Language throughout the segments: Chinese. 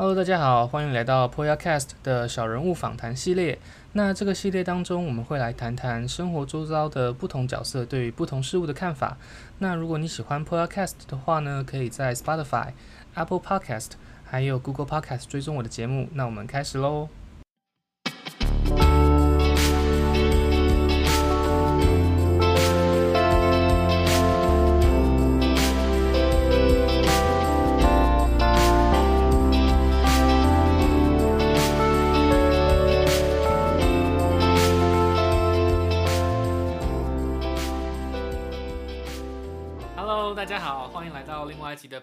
Hello，大家好，欢迎来到 Poyacast 的小人物访谈系列。那这个系列当中，我们会来谈谈生活周遭的不同角色对于不同事物的看法。那如果你喜欢 Poyacast 的话呢，可以在 Spotify、Apple Podcast 还有 Google Podcast 追踪我的节目。那我们开始喽。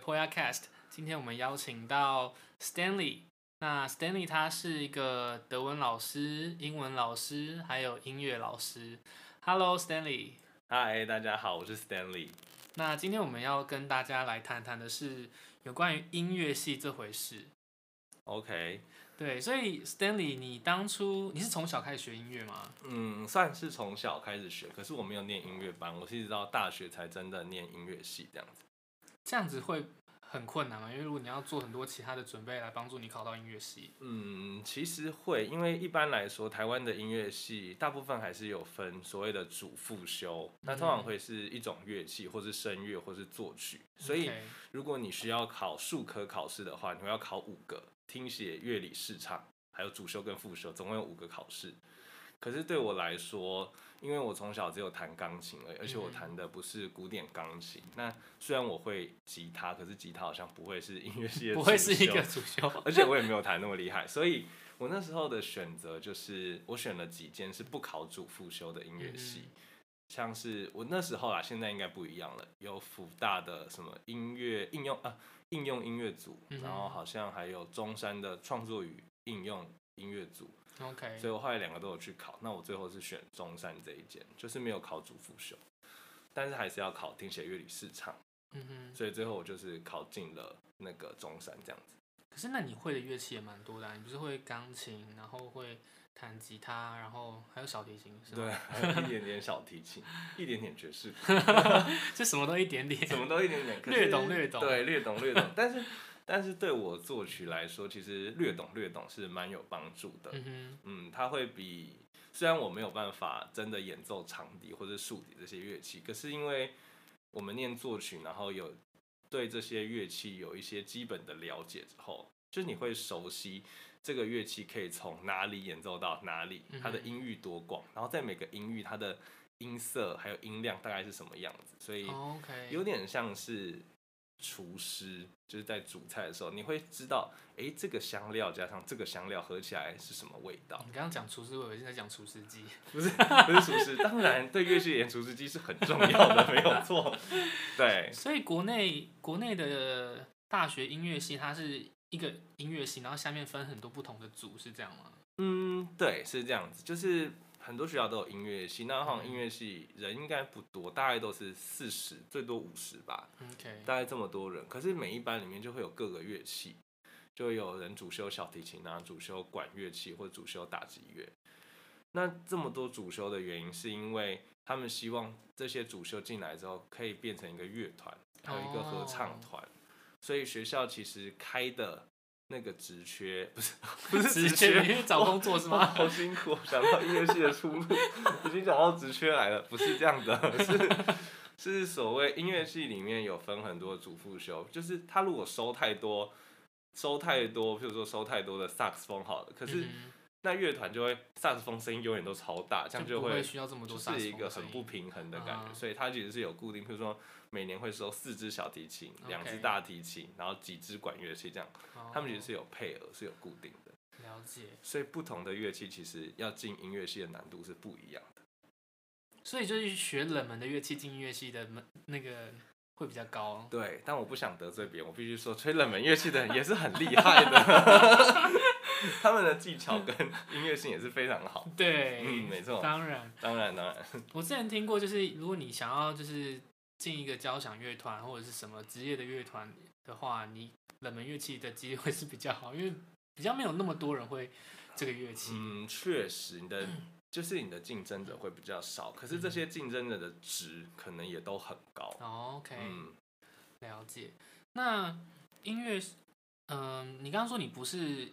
的 Poyacast，今天我们邀请到 Stanley。那 Stanley 他是一个德文老师、英文老师，还有音乐老师。Hello Stanley。Hi，大家好，我是 Stanley。那今天我们要跟大家来谈谈的是有关于音乐系这回事。OK。对，所以 Stanley，你当初你是从小开始学音乐吗？嗯，算是从小开始学，可是我没有念音乐班，我是一直到大学才真的念音乐系这样子。这样子会很困难嘛？因为如果你要做很多其他的准备来帮助你考到音乐系，嗯，其实会，因为一般来说，台湾的音乐系大部分还是有分所谓的主副修，那通常会是一种乐器，或是声乐，或是作曲。所以如果你需要考数科考试的话，你会要考五个：听写、乐理、视唱，还有主修跟副修，总共有五个考试。可是对我来说，因为我从小只有弹钢琴而已，而且我弹的不是古典钢琴。嗯、那虽然我会吉他，可是吉他好像不会是音乐系的不会是一个主修，而且我也没有弹那么厉害。所以我那时候的选择就是，我选了几间是不考主副修的音乐系，嗯、像是我那时候啊，现在应该不一样了，有辅大的什么音乐应用啊，应用音乐组，嗯、然后好像还有中山的创作与应用音乐组。OK，所以我后来两个都有去考，那我最后是选中山这一间，就是没有考主副修，但是还是要考听写乐理视唱，嗯哼，所以最后我就是考进了那个中山这样子。可是那你会的乐器也蛮多的啊，你不是会钢琴，然后会弹吉他，然后还有小提琴，是吧？对，还有一点点小提琴，一点点爵士，就什么都一点点，什么都一点点，略懂略懂，对，略懂略懂，但是。但是对我作曲来说，其实略懂略懂是蛮有帮助的。嗯哼，嗯，它会比虽然我没有办法真的演奏长笛或者竖笛这些乐器，可是因为我们念作曲，然后有对这些乐器有一些基本的了解之后，就是你会熟悉这个乐器可以从哪里演奏到哪里，它的音域多广，然后在每个音域它的音色还有音量大概是什么样子，所以有点像是。厨师就是在煮菜的时候，你会知道，哎、欸，这个香料加上这个香料合起来是什么味道。你刚刚讲厨师，我以为是在讲厨师机，不是，不是厨师。当然，对乐器而言，厨师机是很重要的，没有错。对。所以国内国内的大学音乐系，它是一个音乐系，然后下面分很多不同的组，是这样吗？嗯，对，是这样子，就是。很多学校都有音乐系，那好像音乐系人应该不多，大概都是四十，最多五十吧。大概这么多人，可是每一班里面就会有各个乐器，就会有人主修小提琴啊，主修管乐器或者主修打击乐。那这么多主修的原因，是因为他们希望这些主修进来之后，可以变成一个乐团，还有一个合唱团。Oh. 所以学校其实开的。那个职缺不是不是职缺，因为找工作是吗？好辛苦，想到音乐系的出路，已经讲到职缺来了，不是这样的，是是所谓音乐系里面有分很多主副修，就是他如果收太多，收太多，譬如说收太多的萨克斯风好了，可是。嗯那乐团就会萨克斯风声音永远都超大，这样就会需要这么多，是一个很不平衡的感觉。所以它其实是有固定，比如说每年会收四支小提琴、两支大提琴，然后几支管乐器这样。他们其实是有配额，是有固定的。了解。所以不同的乐器其实要进音乐系的难度是不一样的。所以就是学冷门的乐器进音乐系的门那个会比较高。对，但我不想得罪别人，我必须说，吹冷门乐器的人也是很厉害的。他们的技巧跟音乐性也是非常好。对，嗯，没错。当然，当然，当然。我之前听过，就是如果你想要就是进一个交响乐团或者是什么职业的乐团的话，你冷门乐器的机会是比较好，因为比较没有那么多人会这个乐器。嗯，确实，你的就是你的竞争者会比较少，可是这些竞争者的值可能也都很高。哦，OK，嗯，了解。那音乐。嗯，你刚刚说你不是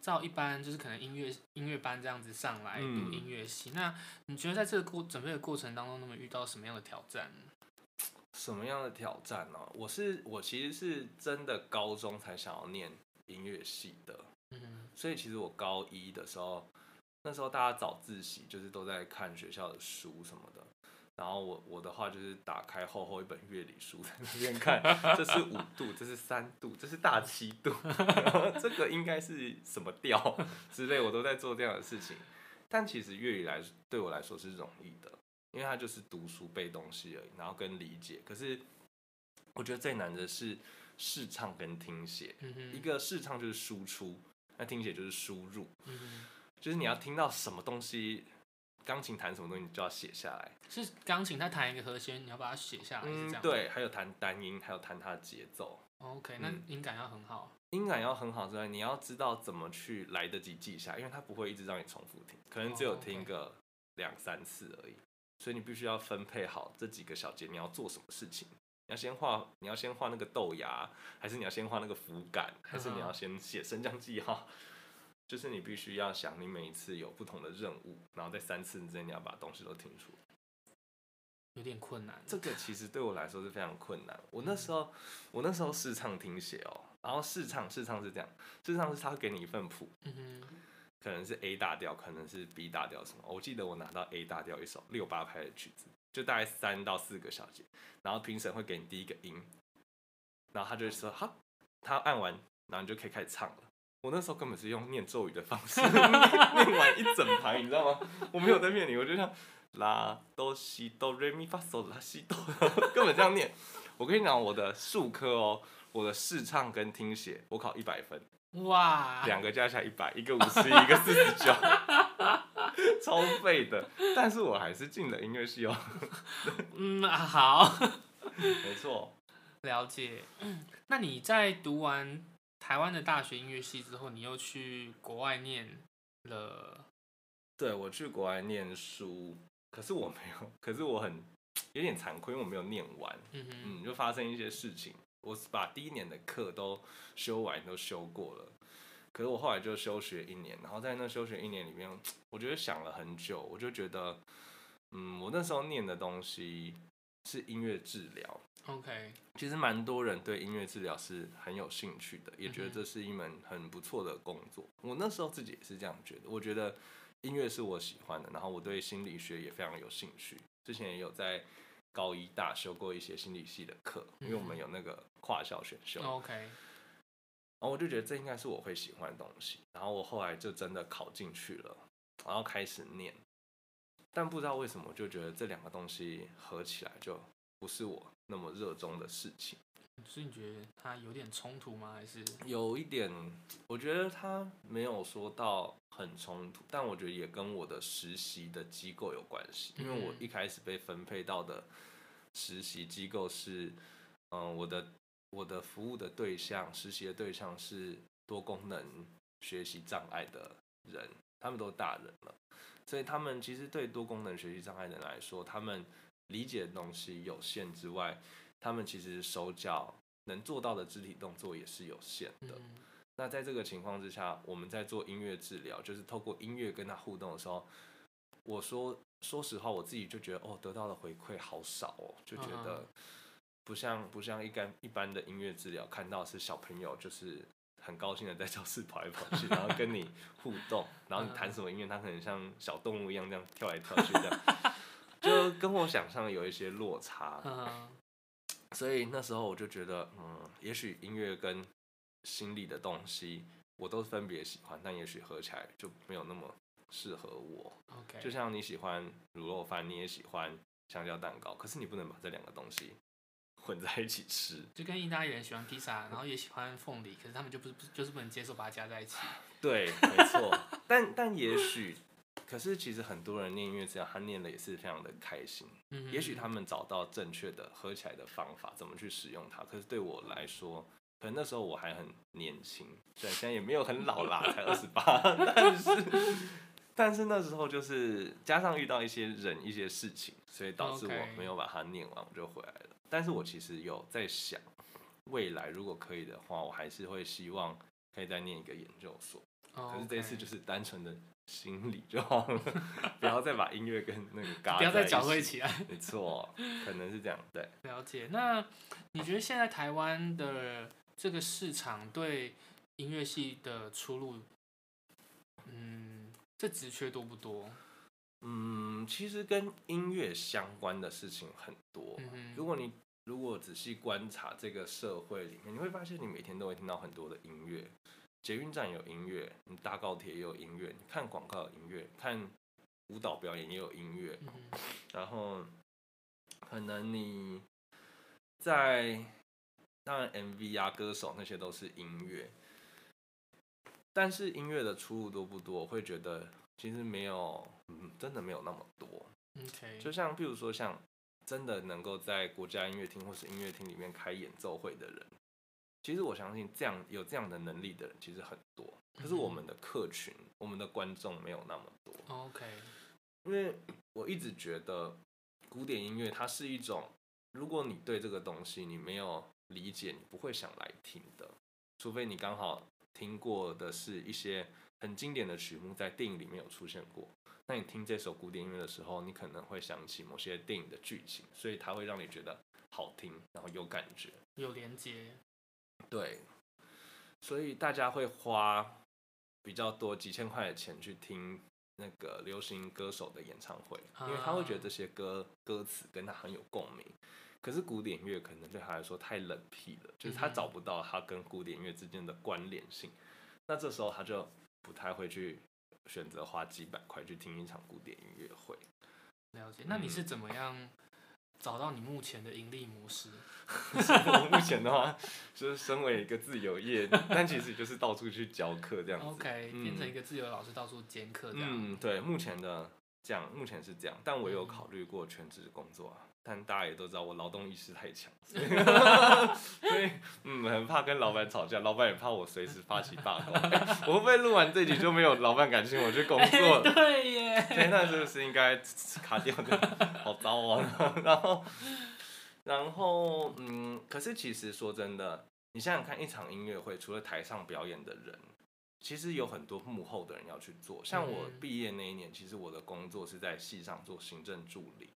照一般就是可能音乐音乐班这样子上来读音乐系，嗯，那你觉得在这个过准备的过程当中，那么遇到什么样的挑战？什么样的挑战呢？我是我其实是真的高中才想要念音乐系的，嗯，所以其实我高一的时候，那时候大家早自习就是都在看学校的书什么的，然后我我的话就是打开厚厚一本乐理书在那边看，这是五度，这是三度，这是大七度，然后这个应该是什么调之类，我都在做这样的事情。但其实粤语来对我来说是容易的。因为它就是读书背东西而已，然后跟理解。可是我觉得最难的是视唱跟听写。嗯、一个视唱就是输出，那听写就是输入。嗯、就是你要听到什么东西，钢琴弹什么东西，你就要写下来。是钢琴它弹一个和弦，你要把它写下来，是这样、嗯。对，还有弹单音，还有弹它的节奏。OK，那音感要很好。音感要很好之外，你要知道怎么去来得及记下，因为它不会一直让你重复听，可能只有听个两三次而已。所以你必须要分配好这几个小节，你要做什么事情？你要先画，你要先画那个豆芽，还是你要先画那个符感，还是你要先写升降记号？就是你必须要想，你每一次有不同的任务，然后在三次之内你要把东西都听出来。有点困难。这个其实对我来说是非常困难。我那时候，我那时候试唱听写哦，然后试唱试唱是这样，试唱是他会给你一份谱。嗯可能是 A 大调，可能是 B 大调什么？我记得我拿到 A 大调一首六八拍的曲子，就大概三到四个小节，然后评审会给你第一个音，然后他就说好，他按完，然后你就可以开始唱了。我那时候根本是用念咒语的方式 念完一整排，你知道吗？我没有在骗你，我就像拉哆西哆瑞咪发嗦拉西哆，根本这样念。我跟你讲，我的数科哦，我的视唱跟听写，我考一百分。哇，两个加起来一百，一个五十，一个四十九，超废的。但是我还是进了音乐系哦。嗯，好，没错，了解。那你在读完台湾的大学音乐系之后，你又去国外念了？对，我去国外念书，可是我没有，可是我很有点惭愧，因为我没有念完。嗯哼，嗯，就发生一些事情。我把第一年的课都修完，都修过了。可是我后来就休学一年，然后在那休学一年里面，我觉得想了很久，我就觉得，嗯，我那时候念的东西是音乐治疗。OK，其实蛮多人对音乐治疗是很有兴趣的，也觉得这是一门很不错的工作。我那时候自己也是这样觉得，我觉得音乐是我喜欢的，然后我对心理学也非常有兴趣。之前也有在。高一大修过一些心理系的课，因为我们有那个跨校选修。OK，然后我就觉得这应该是我会喜欢的东西，然后我后来就真的考进去了，然后开始念，但不知道为什么，就觉得这两个东西合起来就不是我那么热衷的事情。所以你觉得它有点冲突吗？还是有一点？我觉得它没有说到很冲突，但我觉得也跟我的实习的机构有关系，因为我一开始被分配到的实习机构是，嗯，我的我的服务的对象，实习的对象是多功能学习障碍的人，他们都大人了，所以他们其实对多功能学习障碍的人来说，他们理解的东西有限之外。他们其实手脚能做到的肢体动作也是有限的。嗯。那在这个情况之下，我们在做音乐治疗，就是透过音乐跟他互动的时候，我说说实话，我自己就觉得哦，得到的回馈好少哦，就觉得不像不像一般一般的音乐治疗，看到是小朋友就是很高兴的在教室跑来跑去，然后跟你互动，然后你弹什么音乐，他可能像小动物一样这样跳来跳去这样，就跟我想象有一些落差。所以那时候我就觉得，嗯，也许音乐跟心理的东西我都分别喜欢，但也许合起来就没有那么适合我。OK，就像你喜欢卤肉饭，你也喜欢香蕉蛋糕，可是你不能把这两个东西混在一起吃。就跟意大利人喜欢披萨，然后也喜欢凤梨，可是他们就不是就是不能接受把它加在一起。对，没错。但但也许。可是其实很多人念音乐治疗，他念的也是非常的开心。嗯，也许他们找到正确的合起来的方法，怎么去使用它。可是对我来说，可能那时候我还很年轻，虽然现在也没有很老啦，才二十八。但是，但是那时候就是加上遇到一些人、一些事情，所以导致我没有把它念完，我就回来了。但是我其实有在想，未来如果可以的话，我还是会希望可以再念一个研究所。Oh. 可是这一次就是单纯的心理就好了，不要再把音乐跟那个 嘎，不要再搅和起来。没错，可能是这样。对，了解。那你觉得现在台湾的这个市场对音乐系的出路，嗯，这职缺多不多？嗯，其实跟音乐相关的事情很多。嗯、哼如果你如果仔细观察这个社会里面，你会发现你每天都会听到很多的音乐。捷运站有音乐，你搭高铁也有音乐，你看广告有音乐，看舞蹈表演也有音乐，嗯、然后可能你在当然 MV 啊、歌手那些都是音乐，但是音乐的出路多不多？我会觉得其实没有，嗯，真的没有那么多。Okay. 就像譬如说，像真的能够在国家音乐厅或是音乐厅里面开演奏会的人。其实我相信这样有这样的能力的人其实很多，可是我们的客群、嗯、我们的观众没有那么多。OK，因为我一直觉得古典音乐它是一种，如果你对这个东西你没有理解，你不会想来听的。除非你刚好听过的是一些很经典的曲目，在电影里面有出现过，那你听这首古典音乐的时候，你可能会想起某些电影的剧情，所以它会让你觉得好听，然后有感觉，有连接。对，所以大家会花比较多几千块的钱去听那个流行歌手的演唱会，因为他会觉得这些歌歌词跟他很有共鸣。可是古典乐可能对他来说太冷僻了，就是他找不到他跟古典乐之间的关联性。那这时候他就不太会去选择花几百块去听一场古典音乐会。了解，那你是怎么样？找到你目前的盈利模式。我 目前的话，就是身为一个自由业，但其实就是到处去教课这样子。OK，变成一个自由老师，到处兼课这样。嗯，对，目前的这样，目前是这样，但我有考虑过全职工作啊。但大家也都知道，我劳动意识太强，所以，嗯，很怕跟老板吵架，老板也怕我随时发起罢工。我会不会录完这集就没有老板敢请我去工作？欸、对耶，对，那是不是应该卡掉的？好糟啊！然后，然后，嗯，可是其实说真的，你想想看，一场音乐会，除了台上表演的人，其实有很多幕后的人要去做。像我毕业那一年，其实我的工作是在戏上做行政助理。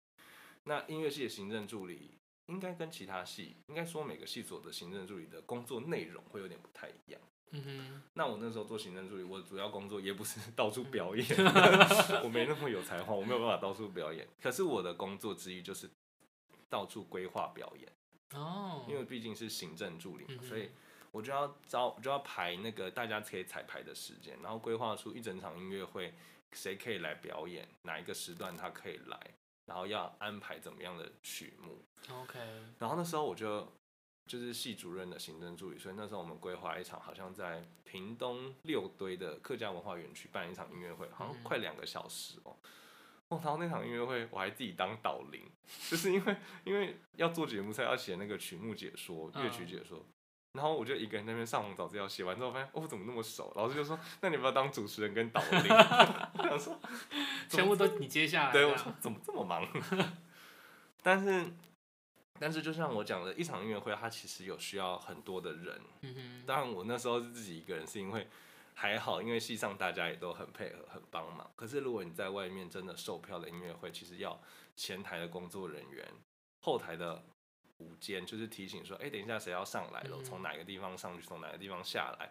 那音乐系的行政助理应该跟其他系，应该说每个系所的行政助理的工作内容会有点不太一样。嗯哼。那我那时候做行政助理，我主要工作也不是 到处表演，我没那么有才华，我没有办法到处表演。可是我的工作之一就是到处规划表演。哦。因为毕竟是行政助理嘛，所以我就要招，就要排那个大家可以彩排的时间，然后规划出一整场音乐会谁可以来表演，哪一个时段他可以来。然后要安排怎么样的曲目？OK。然后那时候我就就是系主任的行政助理，所以那时候我们规划一场，好像在屏东六堆的客家文化园区办一场音乐会，好像快两个小时哦。然后那场音乐会我还自己当导聆，就是因为因为要做节目才要写那个曲目解说、乐曲解说。Uh. 然后我就一个人在那边上网找资料，写完之后发现哦，怎么那么熟？老师就说：“那你不要当主持人跟导聆。”我想说，全部都你接下来。对，我说怎么这么忙？但是，但是就像我讲的，一场音乐会它其实有需要很多的人。嗯哼。当然我那时候是自己一个人，是因为还好，因为系上大家也都很配合，很帮忙。可是如果你在外面真的售票的音乐会，其实要前台的工作人员，后台的。午间就是提醒说，哎、欸，等一下谁要上来了？从哪个地方上去，从哪个地方下来？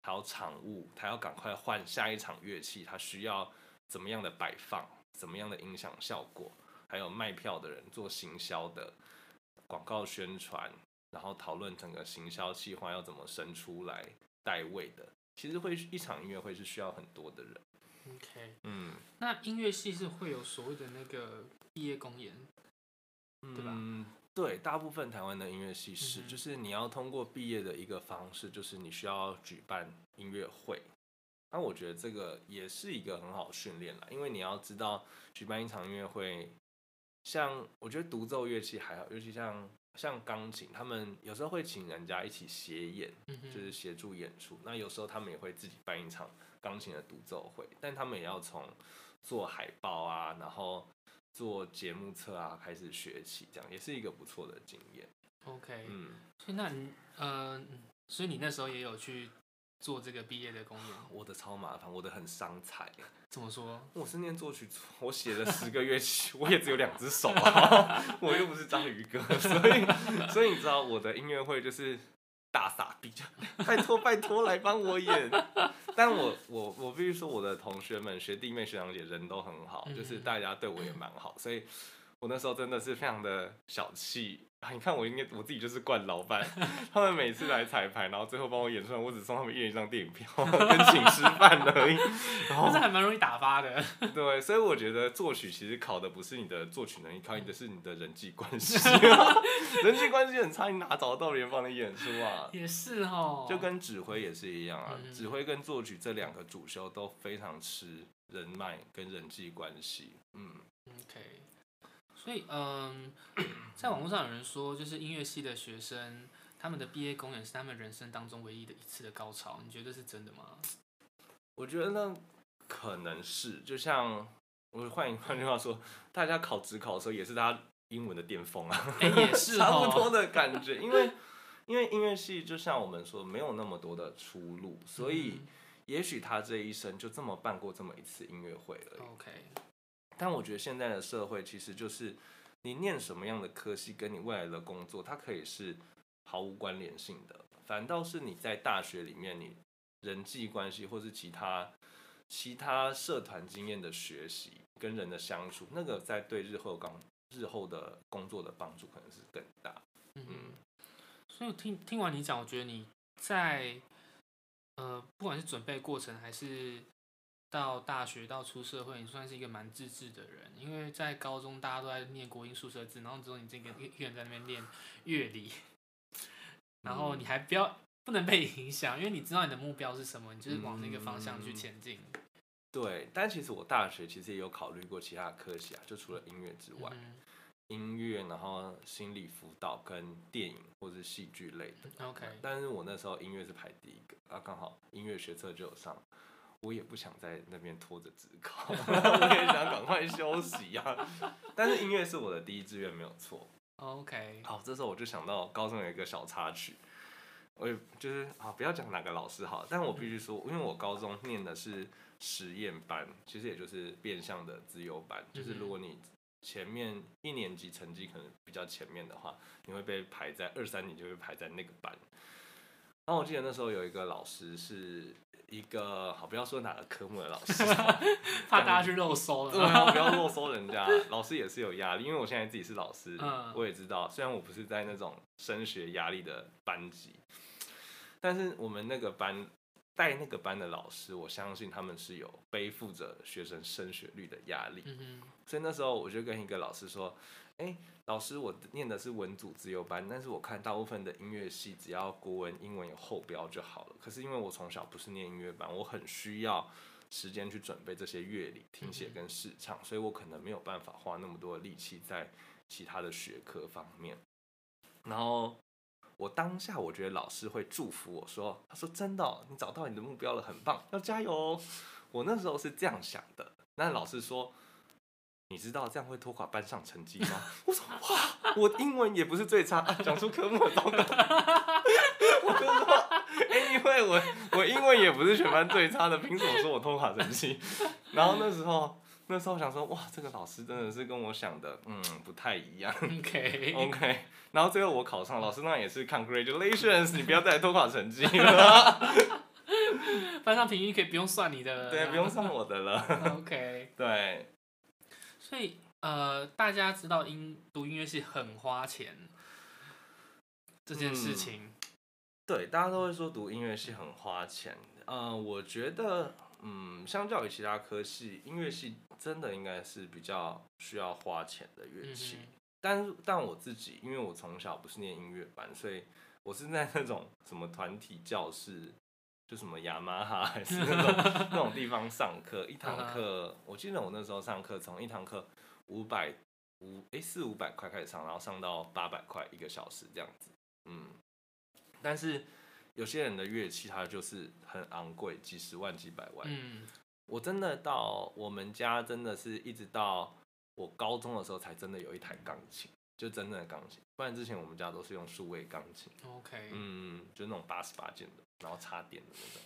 还有场务，他要赶快换下一场乐器，他需要怎么样的摆放，怎么样的音响效果？还有卖票的人做行销的广告宣传，然后讨论整个行销计划要怎么生出来带位的。其实会一场音乐会是需要很多的人。OK，嗯，那音乐系是会有所谓的那个毕业公演，对吧？嗯对，大部分台湾的音乐系是，就是你要通过毕业的一个方式，就是你需要举办音乐会。那我觉得这个也是一个很好训练啦，因为你要知道举办一场音乐会，像我觉得独奏乐器还好，尤其像像钢琴，他们有时候会请人家一起协演，就是协助演出。那有时候他们也会自己办一场钢琴的独奏会，但他们也要从做海报啊，然后。做节目册啊，开始学起，这样也是一个不错的经验。OK，嗯，所以那你，呃，所以你那时候也有去做这个毕业的公演？我的超麻烦，我的很伤财。怎么说？我是念作曲，我写了十个乐器，我也只有两只手啊，我又不是章鱼哥，所以，所以你知道我的音乐会就是。大傻逼，拜托拜托来帮我演。但我我我必须说，我的同学们、学弟妹、学长姐人都很好，就是大家对我也蛮好，所以我那时候真的是非常的小气。你看我应该我自己就是惯老板，他们每次来彩排，然后最后帮我演出来，我只送他们一人一张电影票 跟请吃饭而已。然后这还蛮容易打发的。对，所以我觉得作曲其实考的不是你的作曲能力，考你的是你的人际关系。人际关系很差，你哪找得到人帮你演出啊？也是哦，就跟指挥也是一样啊，指挥跟作曲这两个主修都非常吃人脉跟人际关系。嗯，OK。所以，嗯，在网络上有人说，就是音乐系的学生，他们的毕业公演是他们人生当中唯一的一次的高潮。你觉得是真的吗？我觉得呢，可能是。就像我换换句话说，大家考职考的时候，也是大家英文的巅峰啊，欸、也是、哦、差不多的感觉。因为，因为音乐系就像我们说，没有那么多的出路，所以也许他这一生就这么办过这么一次音乐会而已。OK。但我觉得现在的社会其实就是你念什么样的科系，跟你未来的工作，它可以是毫无关联性的。反倒是你在大学里面，你人际关系或是其他其他社团经验的学习，跟人的相处，那个在对日后刚日后的工作的帮助可能是更大。嗯，所以听听完你讲，我觉得你在呃，不管是准备过程还是。到大学到出社会，你算是一个蛮自制的人，因为在高中大家都在念国音数社字，然后之后你这个一个人在那边练乐理，然后你还不要不能被影响，因为你知道你的目标是什么，你就是往那个方向去前进。嗯、对，但其实我大学其实也有考虑过其他科系啊，就除了音乐之外，嗯、音乐，然后心理辅导跟电影或是戏剧类的。OK，但是我那时候音乐是排第一个，啊，刚好音乐学测就有上。我也不想在那边拖着职考，我也想赶快休息呀、啊。但是音乐是我的第一志愿，没有错。OK，好，这时候我就想到高中有一个小插曲，我也就是啊，不要讲哪个老师好，但我必须说，因为我高中念的是实验班，其实也就是变相的自由班，就是如果你前面一年级成绩可能比较前面的话，你会被排在二三年就会排在那个班。然后我记得那时候有一个老师是。一个好，不要说哪个科目的老师，怕大家去漏搜了。对啊，不要漏搜人家。老师也是有压力，因为我现在自己是老师，嗯、我也知道，虽然我不是在那种升学压力的班级，但是我们那个班带那个班的老师，我相信他们是有背负着学生升学率的压力。所以那时候我就跟一个老师说。哎，老师，我念的是文组自由班，但是我看大部分的音乐系只要国文、英文有后标就好了。可是因为我从小不是念音乐班，我很需要时间去准备这些乐理、听写跟试唱，所以我可能没有办法花那么多的力气在其他的学科方面。然后我当下我觉得老师会祝福我说：“他说真的哦，你找到你的目标了，很棒，要加油哦。”我那时候是这样想的。那老师说。你知道这样会拖垮班上成绩吗？我说哇，我英文也不是最差，讲、啊、出科目的糟糕。我就说，因为我我英文也不是全班最差的，凭什么说我拖垮成绩？然后那时候那时候想说，哇，这个老师真的是跟我想的，嗯，不太一样。OK OK。然后最后我考上，老师那也是 Congratulations，你不要再拖垮成绩了。班上平均可以不用算你的了，对，不用算我的了。OK。对。所以，呃，大家知道音读音乐系很花钱这件事情，嗯，对，大家都会说读音乐系很花钱。呃，我觉得，嗯，相较于其他科系，音乐系真的应该是比较需要花钱的乐器。但但我自己，因为我从小不是念音乐班，所以我是在那种什么团体教室。就什么雅马哈还是那种那种地方上课，一堂课，我记得我那时候上课从一堂课五百五哎四五百块开始上，然后上到八百块一个小时这样子，嗯，但是有些人的乐器它就是很昂贵，几十万几百万，嗯，我真的到我们家真的是一直到我高中的时候才真的有一台钢琴，就真正的钢琴。不然之前我们家都是用数位钢琴。OK，嗯，就那种八十八键的，然后插电的那种。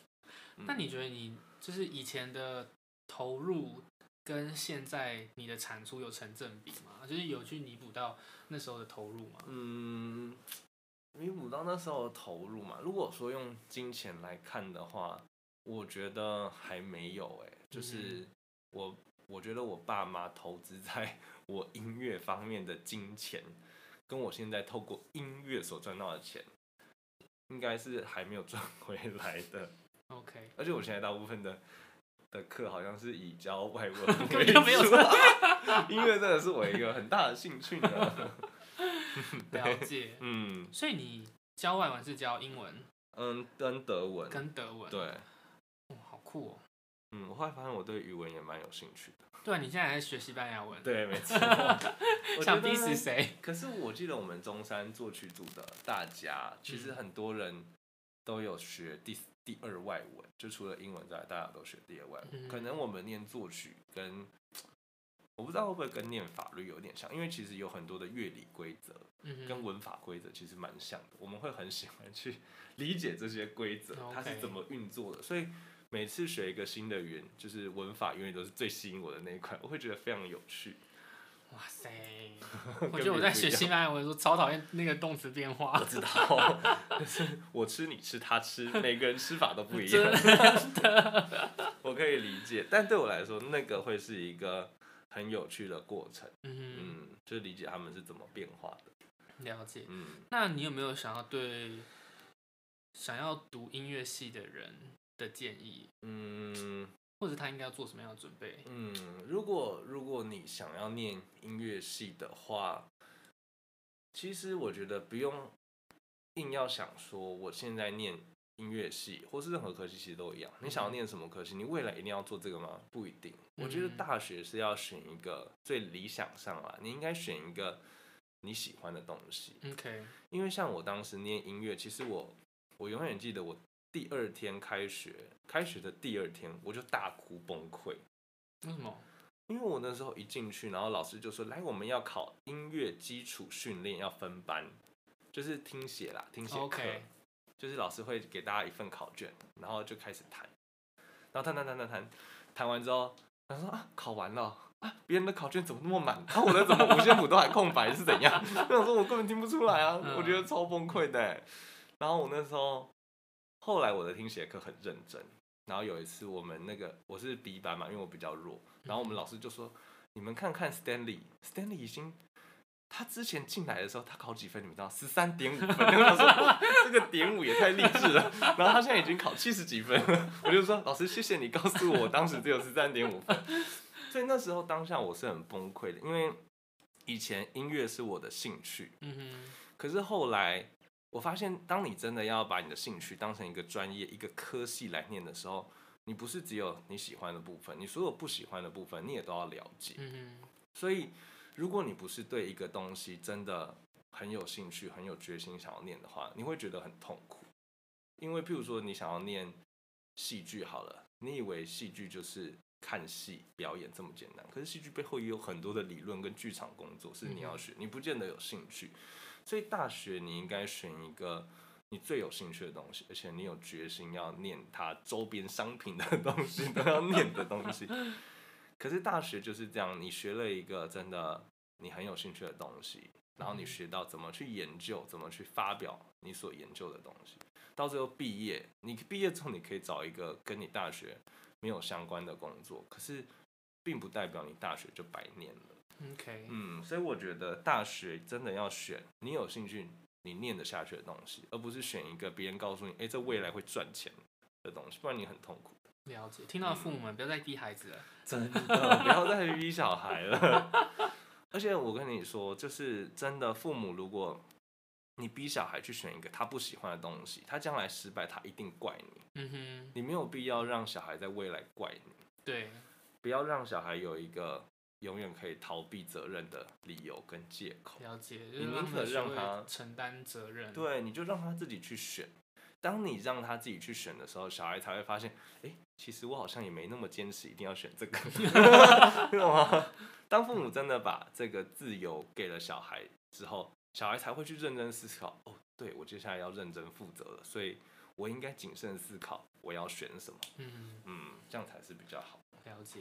嗯、那你觉得你就是以前的投入跟现在你的产出有成正比吗？就是有去弥补到那时候的投入吗？嗯，弥补到那时候的投入嘛。如果说用金钱来看的话，我觉得还没有哎、欸。就是我，我觉得我爸妈投资在我音乐方面的金钱，跟我现在透过音乐所赚到的钱，应该是还没有赚 回来的。OK，而且我现在大部分的的课好像是以教外文 为主，音乐真的是我一个很大的兴趣呢。了解，嗯，所以你教外文是教英文？嗯，跟德文，跟德文，对，哦，好酷哦。嗯，我后来发现我对语文也蛮有兴趣的。对，你现在还在学西班牙文？对，没错。想逼死谁？可是我记得我们中山作曲组的大家，其实很多人都有学第第二外文，就除了英文之外，大家都学第二外文。可能我们念作曲跟我不知道会不会跟念法律有点像，因为其实有很多的乐理规则跟文法规则其实蛮像的。我们会很喜欢去 理解这些规则，它是怎么运作的，所以。每次学一个新的语言，就是文法永远都是最吸引我的那一块，我会觉得非常有趣。哇塞！我觉得我在学西班牙文的时候超讨厌那个动词变化。我知道，就是我吃你吃他吃，每个人吃法都不一样。我可以理解，但对我来说，那个会是一个很有趣的过程。嗯，就理解他们是怎么变化的。了解。嗯，那你有没有想要对想要读音乐系的人的建议，嗯，或者他应该要做什么样的准备？嗯，如果如果你想要念音乐系的话，其实我觉得不用硬要想说我现在念音乐系，或是任何科系其实都一样。你想要念什么科系，你未来一定要做这个吗？不一定。我觉得大学是要选一个最理想上啊，你应该选一个你喜欢的东西。OK，因为像我当时念音乐，其实我我永远记得我。第二天开学，开学的第二天我就大哭崩溃。为什么？因为我那时候一进去，然后老师就说：“来，我们要考音乐基础训练，要分班，就是听写啦，听写课。就是老师会给大家一份考卷，然后就开始弹，然后弹弹弹弹弹，弹完之后，他说啊，考完了啊，别人的考卷怎么那么满？啊，我的怎么五线谱都还空白是怎样？我想说我根本听不出来啊，我觉得超崩溃的。然后我那时候。后来我的听写课很认真，然后有一次我们那个我是 B 班嘛，因为我比较弱，然后我们老师就说：“你们看看 Stanley，Stanley 已经他之前进来的时候他考几分？你们知道十三点五分。”他说：“这个点五也太励志了。”然后他现在已经考七十几分了，我就说：“老师，谢谢你告诉我，我当时只有十三点五分。”所以那时候当下我是很崩溃的，因为以前音乐是我的兴趣，可是后来。我发现，当你真的要把你的兴趣当成一个专业、一个科系来念的时候，你不是只有你喜欢的部分，你所有不喜欢的部分你也都要了解。所以，如果你不是对一个东西真的很有兴趣、很有决心想要念的话，你会觉得很痛苦。因为，譬如说，你想要念戏剧好了，你以为戏剧就是看戏表演这么简单，可是戏剧背后也有很多的理论跟剧场工作是你要学，你不见得有兴趣。所以大学你应该选一个你最有兴趣的东西，而且你有决心要念它周边商品的东西都要念的东西。可是大学就是这样，你学了一个真的你很有兴趣的东西，然后你学到怎么去研究，怎么去发表你所研究的东西，到最后毕业，你毕业之后你可以找一个跟你大学没有相关的工作，可是并不代表你大学就白念了。嗯，所以我觉得大学真的要选你有兴趣、你念得下去的东西，而不是选一个别人告诉你，哎，这未来会赚钱的东西，不然你很痛苦。了解，听到父母们、嗯、不要再逼孩子了，真的不要再逼小孩了。而且我跟你说，就是真的，父母如果你逼小孩去选一个他不喜欢的东西，他将来失败，他一定怪你。嗯哼，你没有必要让小孩在未来怪你。对，不要让小孩有一个。永远可以逃避责任的理由跟借口。了解，你宁可让他承担责任。对，你就让他自己去选。当你让他自己去选的时候，小孩才会发现，哎，其实我好像也没那么坚持，一定要选这个。懂吗？当父母真的把这个自由给了小孩，之后，小孩才会去认真思考。哦，对，我接下来要认真负责了，所以我应该谨慎思考我要选什么。嗯嗯，这样才是比较好。了解。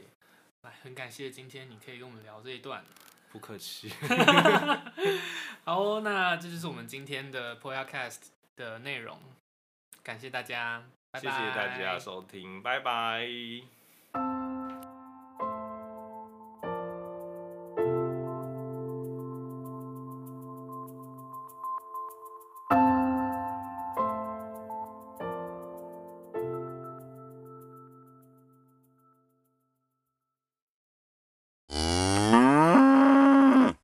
来，很感谢今天你可以跟我们聊这一段。不客气。好，那这就是我们今天的 Podcast 的内容。感谢大家，拜拜。谢谢大家收听，拜拜。